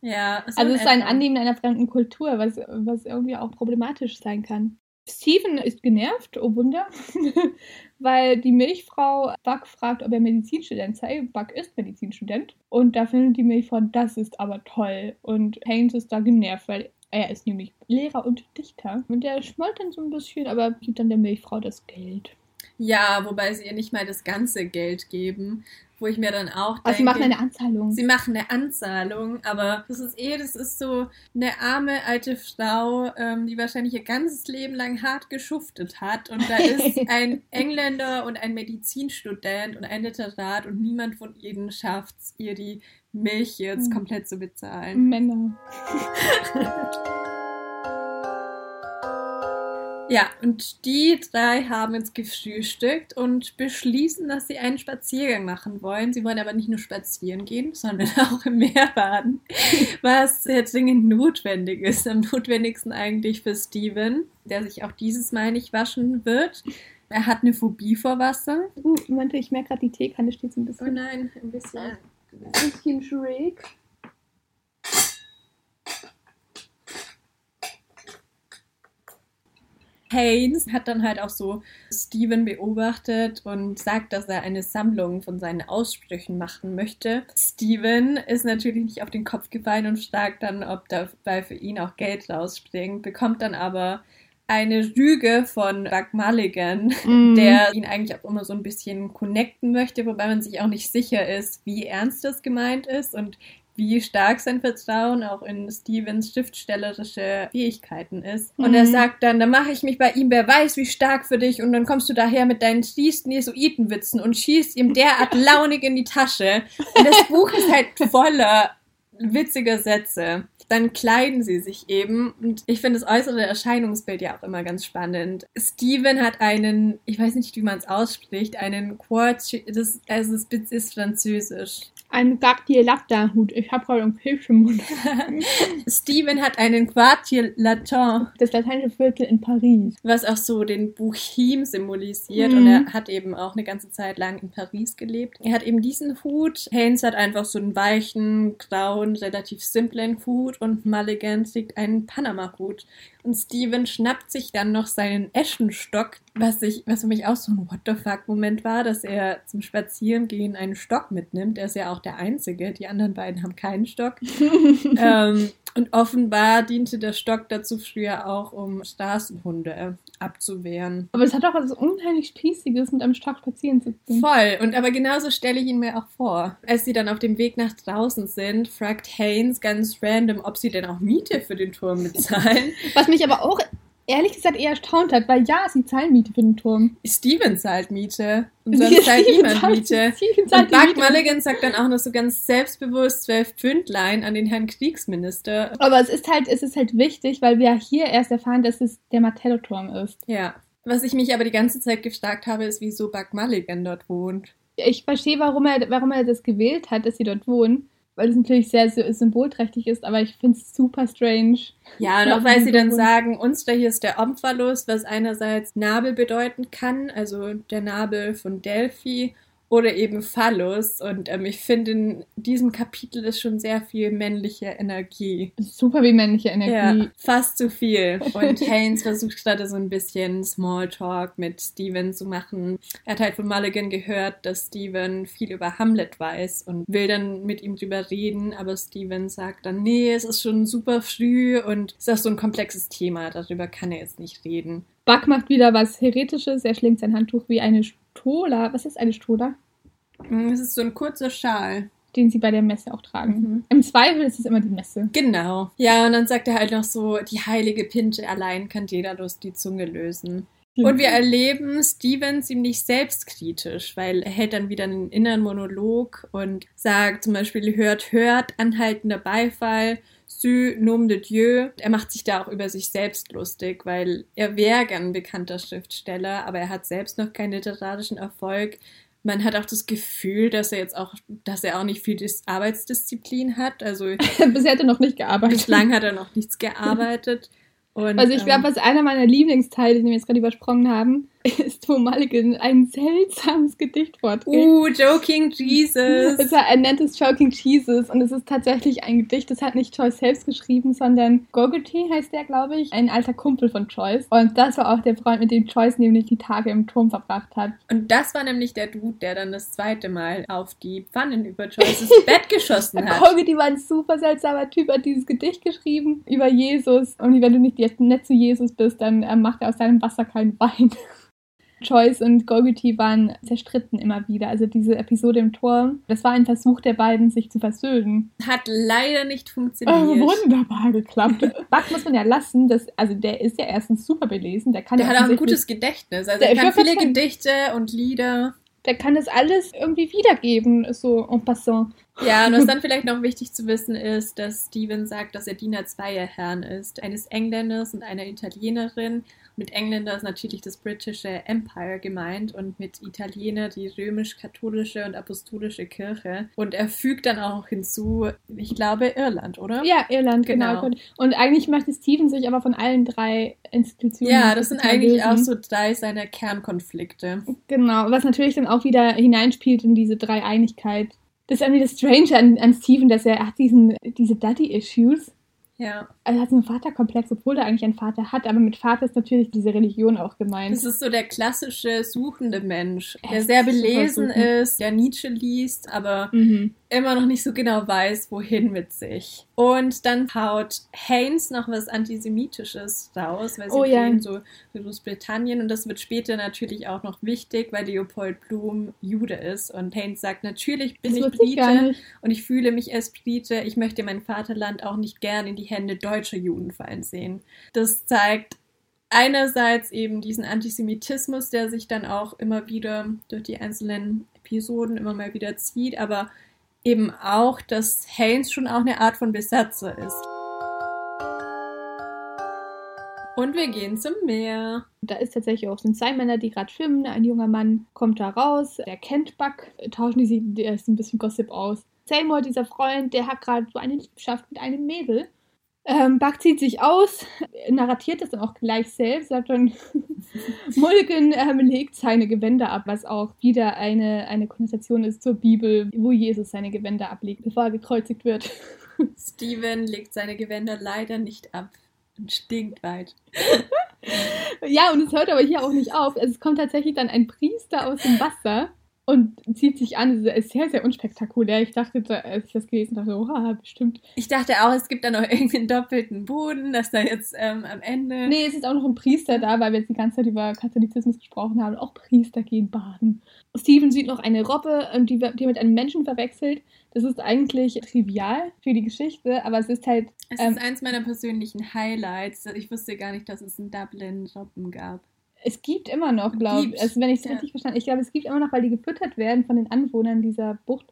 Ja. Also es ist ein Annehmen einer fremden Kultur, was, was irgendwie auch problematisch sein kann. Steven ist genervt, oh Wunder, weil die Milchfrau Buck fragt, ob er Medizinstudent sei. Buck ist Medizinstudent. Und da findet die Milchfrau, das ist aber toll. Und Haynes ist da genervt, weil er ist nämlich Lehrer und Dichter. Und der schmollt dann so ein bisschen, aber gibt dann der Milchfrau das Geld. Ja, wobei sie ihr nicht mal das ganze Geld geben, wo ich mir dann auch denke. Also sie machen eine Anzahlung. Sie machen eine Anzahlung, aber das ist eh, das ist so eine arme alte Frau, ähm, die wahrscheinlich ihr ganzes Leben lang hart geschuftet hat und da ist ein Engländer und ein Medizinstudent und ein Literat und niemand von ihnen schafft es, ihr die Milch jetzt hm. komplett zu bezahlen. Männer. Ja, und die drei haben jetzt gefrühstückt und beschließen, dass sie einen Spaziergang machen wollen. Sie wollen aber nicht nur spazieren gehen, sondern auch im Meer baden, was sehr dringend notwendig ist. Am notwendigsten eigentlich für Steven, der sich auch dieses Mal nicht waschen wird. Er hat eine Phobie vor Wasser. Uh, Moment, ich merke gerade, die Teekanne steht so ein bisschen. Oh nein, ein bisschen. Ein bisschen schräg. Haynes hat dann halt auch so Steven beobachtet und sagt, dass er eine Sammlung von seinen Aussprüchen machen möchte. Steven ist natürlich nicht auf den Kopf gefallen und fragt dann, ob dabei für ihn auch Geld rausspringt, bekommt dann aber eine Rüge von Buck Mulligan, mm. der ihn eigentlich auch immer so ein bisschen connecten möchte, wobei man sich auch nicht sicher ist, wie ernst das gemeint ist und wie stark sein Vertrauen auch in Stevens schriftstellerische Fähigkeiten ist. Mhm. Und er sagt dann, da mache ich mich bei ihm, wer weiß, wie stark für dich. Und dann kommst du daher mit deinen schießen Jesuitenwitzen und schießt ihm derart launig in die Tasche. Und das Buch ist halt voller witziger Sätze. Dann kleiden sie sich eben und ich finde das äußere Erscheinungsbild ja auch immer ganz spannend. Steven hat einen, ich weiß nicht, wie man es ausspricht, einen Quartz, das, also das ist französisch. Ein Gartier-Latin-Hut. Ich habe gerade einen Pilz im Mund. Steven hat einen Quartier Latin, Das lateinische Viertel in Paris. was auch so den Bohem symbolisiert. Mhm. Und er hat eben auch eine ganze Zeit lang in Paris gelebt. Er hat eben diesen Hut. Haynes hat einfach so einen weichen, grauen, relativ simplen Hut. Und Mulligan trägt einen Panama-Hut. Und Steven schnappt sich dann noch seinen Eschenstock, was, ich, was für mich auch so ein What the fuck-Moment war, dass er zum Spazierengehen einen Stock mitnimmt. Er ist ja auch der Einzige. Die anderen beiden haben keinen Stock. ähm, und offenbar diente der Stock dazu früher auch, um Straßenhunde abzuwehren. Aber es hat auch was unheimlich Spießiges, mit einem Stock spazieren zu gehen. Voll. Und aber genauso stelle ich ihn mir auch vor. Als sie dann auf dem Weg nach draußen sind, fragt Haynes ganz random, ob sie denn auch Miete für den Turm bezahlen. Was mich aber auch ehrlich gesagt eher erstaunt hat, weil ja, sie zahlen Miete für den Turm. Steven zahlt Miete. Und sonst zahlt Steven niemand zahlt- Miete. Steven zahlt Und Buck. Mulligan sagt dann auch noch so ganz selbstbewusst zwölf Pfündlein an den Herrn Kriegsminister. Aber es ist halt, es ist halt wichtig, weil wir hier erst erfahren, dass es der Martello-Turm ist. Ja. Was ich mich aber die ganze Zeit gefragt habe, ist, wieso Buck Mulligan dort wohnt. Ich verstehe, warum er, warum er das gewählt hat, dass sie dort wohnen. Weil es natürlich sehr sy- symbolträchtig ist, aber ich finde es super strange. Ja, und auch weil sie dann sagen, uns da hier ist der Opferlos, was einerseits Nabel bedeuten kann, also der Nabel von Delphi, oder eben Phallus. Und ähm, ich finde, in diesem Kapitel ist schon sehr viel männliche Energie. Super wie männliche Energie. Ja, fast zu viel. Und Haynes versucht gerade so ein bisschen Smalltalk mit Steven zu machen. Er hat halt von Mulligan gehört, dass Steven viel über Hamlet weiß und will dann mit ihm drüber reden, aber Steven sagt dann, nee, es ist schon super früh und es ist auch so ein komplexes Thema, darüber kann er jetzt nicht reden. Buck macht wieder was Heretisches. Er schlingt sein Handtuch wie eine Stola. Was ist eine Stola? Mm, Es ist so ein kurzer Schal. Den sie bei der Messe auch tragen. Mhm. Im Zweifel ist es immer die Messe. Genau. Ja, und dann sagt er halt noch so, die heilige Pinte allein kann Daedalus die Zunge lösen. Und wir erleben Steven ziemlich selbstkritisch, weil er hält dann wieder einen inneren Monolog und sagt zum Beispiel, hört, hört, anhaltender Beifall, Su nom de Dieu. Er macht sich da auch über sich selbst lustig, weil er wäre gern ein bekannter Schriftsteller, aber er hat selbst noch keinen literarischen Erfolg. Man hat auch das Gefühl, dass er jetzt auch, dass er auch nicht viel Dis Arbeitsdisziplin hat. Also Bisher hat er noch nicht gearbeitet. bislang hat er noch nichts gearbeitet. Und, Also ich ähm, glaube, was einer meiner Lieblingsteile, den wir jetzt gerade übersprungen haben, ist, wo Mulligan ein seltsames Gedicht vorträgt. Uh, Joking Jesus. Es war, er nennt es Choking Jesus und es ist tatsächlich ein Gedicht, das hat nicht Joyce selbst geschrieben, sondern Gogerty heißt der, glaube ich, ein alter Kumpel von Joyce. Und das war auch der Freund, mit dem Joyce nämlich die Tage im Turm verbracht hat. Und das war nämlich der Dude, der dann das zweite Mal auf die Pfannen über Joyces Bett geschossen hat. Gogerty war ein super seltsamer Typ, hat dieses Gedicht geschrieben über Jesus. Und wenn du nicht jetzt nett zu Jesus bist, dann äh, macht er aus deinem Wasser keinen Wein. Joyce und Gogerty waren zerstritten immer wieder. Also diese Episode im Turm, das war ein Versuch der beiden, sich zu versöhnen. Hat leider nicht funktioniert. wunderbar geklappt. Buck muss man ja lassen, dass, also der ist ja erstens super belesen, der kann der ja hat auch ein gutes Gedächtnis. Also Der- er kann viele sagen- Gedichte und Lieder. der kann das alles irgendwie wiedergeben, so en passant. Ja, und was dann vielleicht noch wichtig zu wissen ist, dass Steven sagt, dass er Diener zweier Herren ist. Eines Engländers und einer Italienerin. Mit Engländer ist natürlich das britische Empire gemeint und mit Italiener die römisch-katholische und apostolische Kirche. Und er fügt dann auch hinzu, ich glaube, Irland, oder? Ja, Irland, genau. Genau. Und eigentlich möchte Steven sich aber von allen drei Institutionen. Ja, das sind eigentlich lösen. auch so drei seiner Kernkonflikte. Genau, was natürlich dann auch wieder hineinspielt in diese Dreieinigkeit. Das ist irgendwie das Strange an, an Steven, dass er, er hat diesen, diese Daddy-Issues. Ja. Also er hat so einen Vaterkomplex, obwohl er eigentlich einen Vater hat, aber mit Vater ist natürlich diese Religion auch gemeint. Das ist so der klassische suchende Mensch, Er der sehr belesen ist, der Nietzsche liest, aber Mhm. Immer noch nicht so genau weiß, wohin mit sich. Und dann haut Haynes noch was Antisemitisches raus, weil sie Oh ja. so Großbritannien und das wird später natürlich auch noch wichtig, weil Leopold Blum Jude ist und Haynes sagt, natürlich bin Das ich Brite und ich fühle mich als Brite, ich möchte mein Vaterland auch nicht gern in die Hände deutscher Juden fallen sehen. Das zeigt einerseits eben diesen Antisemitismus, der sich dann auch immer wieder durch die einzelnen Episoden immer mal wieder zieht, aber eben auch, dass Haynes schon auch eine Art von Besatzer ist. Und wir gehen zum Meer. Da ist tatsächlich auch sind zwei Männer, die gerade schwimmen. Ein junger Mann kommt da raus, er kennt Buck, tauschen die sich, der ein bisschen Gossip aus. Seymour, dieser Freund, der hat gerade so eine Liebschaft mit einem Mädel. Ähm, Buck zieht sich aus, narratiert das dann auch gleich selbst, sagt dann, Mulligan ähm, legt seine Gewänder ab, was auch wieder eine, eine Konnotation ist zur Bibel, wo Jesus seine Gewänder ablegt, bevor er gekreuzigt wird. Steven legt seine Gewänder leider nicht ab und stinkt weit. ja, und es hört aber hier auch nicht auf. Also es kommt tatsächlich dann ein Priester aus dem Wasser und zieht sich an. Es ist sehr, sehr unspektakulär. Ich dachte, als ich das gelesen habe, oha, bestimmt. Ich dachte auch, es gibt da noch irgendwie einen doppelten Boden, dass da jetzt ähm, am Ende. Nee, es ist auch noch ein Priester da, weil wir jetzt die ganze Zeit über Katholizismus gesprochen haben. Auch Priester gehen baden. Steven sieht noch eine Robbe, ähm, die, die mit einem Menschen verwechselt. Das ist eigentlich trivial für die Geschichte, aber es ist halt. Es ähm, ist eins meiner persönlichen Highlights. Ich wusste gar nicht, dass es in Dublin Robben gab. Es gibt immer noch, glaube ich, also wenn ich es ja. richtig verstanden ich glaube, es gibt immer noch, weil die gefüttert werden von den Anwohnern dieser Bucht.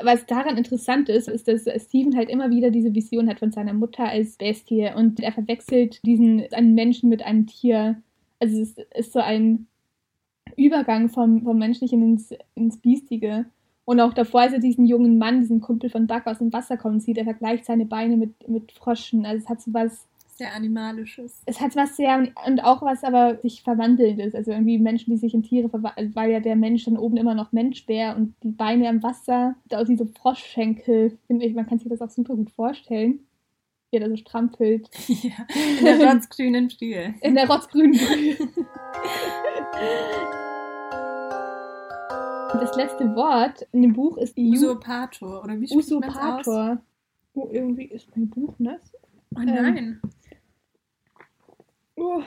Was daran interessant ist, ist, dass Steven halt immer wieder diese Vision hat von seiner Mutter als Bestie und er verwechselt diesen einen Menschen mit einem Tier. Also es ist so ein Übergang vom, vom Menschlichen ins, ins Biestige. Und auch davor, als er diesen jungen Mann, diesen Kumpel von Buck aus dem Wasser kommen sieht, er vergleicht seine Beine mit, mit Froschen. Also es hat so was sehr Animalisches. Es hat was sehr, und auch was aber sich verwandelndes. Also irgendwie Menschen, die sich in Tiere verwandeln, weil ja der Mensch dann oben immer noch Mensch wäre und die Beine im Wasser, da auch diese Froschschenkel, finde ich, man kann sich das auch super gut vorstellen. Er da so strampelt. Ja, in der rotzgrünen Brühe. In der rotzgrünen Brühe. das letzte Wort in dem Buch ist Usurpator, oder wie spricht Usurpator. Oh, irgendwie ist mein Buch nass. Oh nein. Ähm, Uh,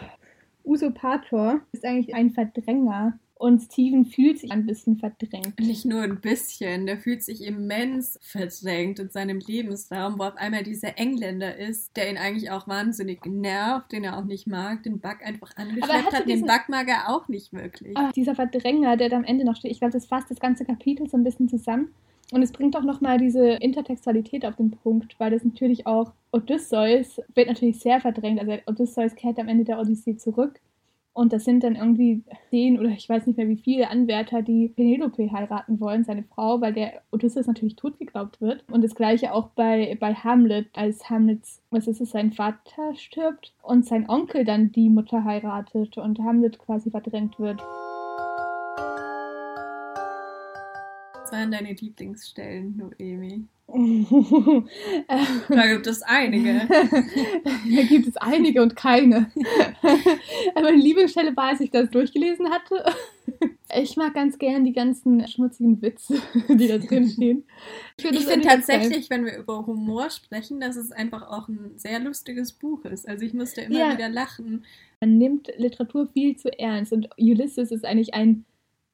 Usurpator ist eigentlich ein Verdränger. Und Steven fühlt sich ein bisschen verdrängt. Nicht nur ein bisschen, der fühlt sich immens verdrängt in seinem Lebensraum, wo auf einmal dieser Engländer ist, der ihn eigentlich auch wahnsinnig nervt, den er auch nicht mag, den Bug einfach angeschleppt hat. Den Bug mag er auch nicht wirklich. Oh, dieser Verdränger, der da am Ende noch steht, ich glaube, das fasst das ganze Kapitel so ein bisschen zusammen. Und es bringt auch nochmal diese Intertextualität auf den Punkt, weil das natürlich auch Odysseus wird natürlich sehr verdrängt. Also Odysseus kehrt am Ende der Odyssee zurück. Und das sind dann irgendwie zehn oder ich weiß nicht mehr wie viele Anwärter, die Penelope heiraten wollen, seine Frau, weil der Odysseus natürlich tot geglaubt wird. Und das gleiche auch bei, bei Hamlet, als Hamlets, was ist es, sein Vater stirbt und sein Onkel dann die Mutter heiratet und Hamlet quasi verdrängt wird. Was waren deine Lieblingsstellen, Noemi? da gibt es einige. da gibt es einige und keine. Aber meine Lieblingsstelle war, als ich das durchgelesen hatte. Ich mag ganz gern die ganzen schmutzigen Witze, die da drin stehen. Ich finde find tatsächlich, wenn wir über Humor sprechen, dass es einfach auch ein sehr lustiges Buch ist. Also ich musste immer ja. wieder lachen. Man nimmt Literatur viel zu ernst und Ulysses ist eigentlich ein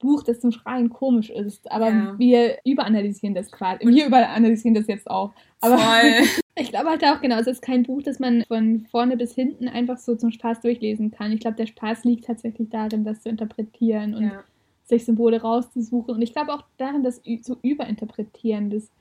Buch, das zum Schreien komisch ist. Aber ja. wir überanalysieren das quasi. Wir überanalysieren das jetzt auch. Aber ich glaube halt auch genau, es ist kein Buch, das man von vorne bis hinten einfach so zum Spaß durchlesen kann. Ich glaube, der Spaß liegt tatsächlich darin, das zu interpretieren und ja. sich Symbole rauszusuchen. Und ich glaube auch darin, das zu überinterpretieren. Das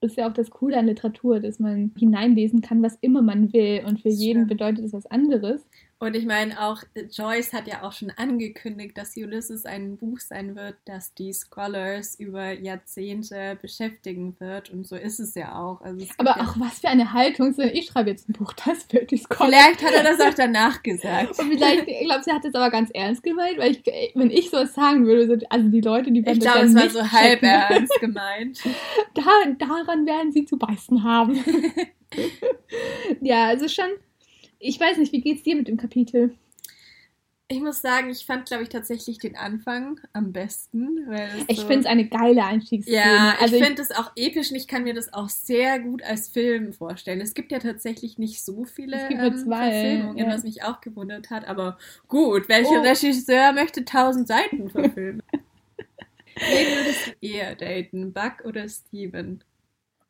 ist ja auch das Coole an Literatur, dass man hineinlesen kann, was immer man will. Und für jeden bedeutet es was anderes. Und ich meine auch, Joyce hat ja auch schon angekündigt, dass Ulysses ein Buch sein wird, das die Scholars über Jahrzehnte beschäftigen wird. Und so ist es ja auch. Also Aber ja auch was für eine Haltung. Ich schreibe jetzt ein Buch, das wird die Scholars. Vielleicht hat er das auch danach gesagt. Und vielleicht, ich glaube, sie hat es aber ganz ernst gemeint, weil ich, wenn ich sowas sagen würde, also die Leute, die Ich glaube, es war so halb ernst gemeint. da, daran werden sie zu beißen haben. ja, also schon ich weiß nicht, wie geht's dir mit dem Kapitel? Ich muss sagen, ich fand, glaube ich, tatsächlich den Anfang am besten. ich so, finde es eine geile Einstiegsszene. Ja, also ich finde es auch episch und ich kann mir das auch sehr gut als Film vorstellen. Es gibt ja tatsächlich nicht so viele es gibt ähm, zwei, Verfilmungen, ja. was mich auch gewundert hat. Aber gut, welcher oh. Regisseur möchte tausend Seiten verfilmen? Wen würdest du eher daten, Buck oder Steven?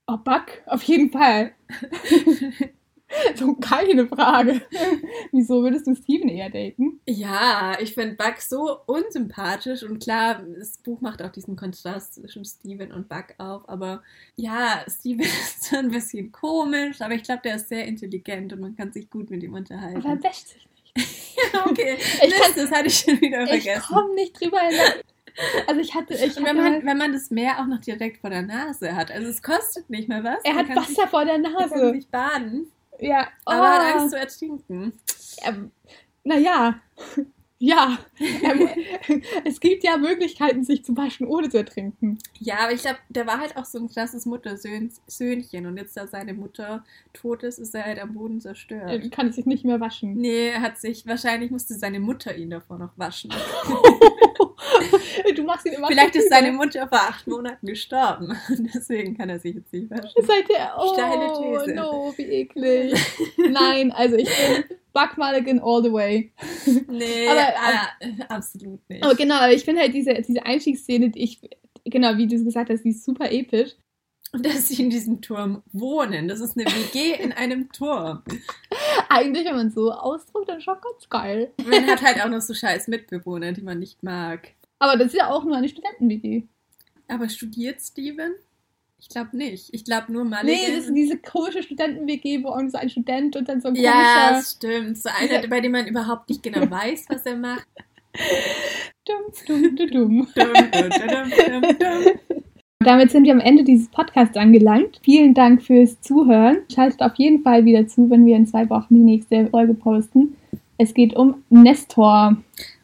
Oh, Buck, auf jeden Fall. So keine Frage. Wieso würdest du Steven eher daten? Ja, ich finde Buck so unsympathisch und klar, das Buch macht auch diesen Kontrast zwischen Steven und Buck auf, aber ja, Steven ist so ein bisschen komisch, aber ich glaube, der ist sehr intelligent und man kann sich gut mit ihm unterhalten. Aber er wäscht sich nicht. okay, ich Mist, kann, das hatte ich schon wieder vergessen. Ich komme nicht drüber hinweg. Also ich hatte, ich Und hatte wenn man, mal- wenn man das Meer auch noch direkt vor der Nase hat. Also es kostet nicht mehr was. er hat kann Wasser sich, vor der man kann Nase. sich baden. Ja, Aber hat oh. Angst zu ertrinken. Ähm, naja, ja. Ähm, es gibt ja Möglichkeiten, sich zu waschen, ohne zu ertrinken. Ja, aber ich glaube, der war halt auch so ein krasses Muttersöhnchen. Und jetzt, da seine Mutter tot ist, ist er halt am Boden zerstört. Er kann sich nicht mehr waschen. Nee, er hat sich, wahrscheinlich musste seine Mutter ihn davor noch waschen. du machst ihn immer Vielleicht ist seine Mutter vor acht Monaten gestorben. Deswegen kann er sich jetzt nicht waschen. Seid ihr, oh, Steile These. no, wie eklig. Nein, also ich bin Buck Mulligan all the way. Nee, Aber- ah, absolut nicht. Aber genau, aber ich finde halt diese, diese Einstiegsszene, die ich, genau, wie du gesagt hast, die ist super episch. Und dass sie in diesem Turm wohnen. Das ist eine WG in einem Turm. Eigentlich, wenn man so ausdrückt, dann schon ganz geil. Man hat halt auch noch so scheiß Mitbewohner, die man nicht mag. Aber das ist ja auch nur eine Studenten-WG. Aber studiert Steven? Ich glaube nicht. Ich glaube nur Mulligan. Nee, das ist diese komische Studenten-WG, wo irgend so ein Student und dann so ein ja, komischer. das stimmt. So einer, bei dem man überhaupt nicht genau weiß, was er macht. Dumm, dumm, dumm, dumm. Dum, dum, dum, dum, dum. Damit sind wir am Ende dieses Podcasts angelangt. Vielen Dank fürs Zuhören. Schaltet auf jeden Fall wieder zu, wenn wir in zwei Wochen die nächste Folge posten. Es geht um Nestor.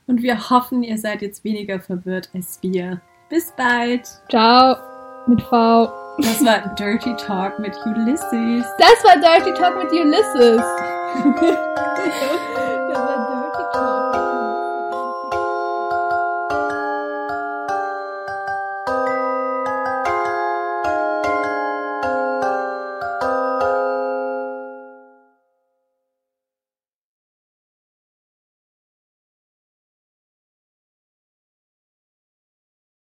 Und wir hoffen, ihr seid jetzt weniger verwirrt als wir. Bis bald. Ciao mit V. Das war Dirty Talk mit Ulysses. Das war Dirty Talk mit Ulysses.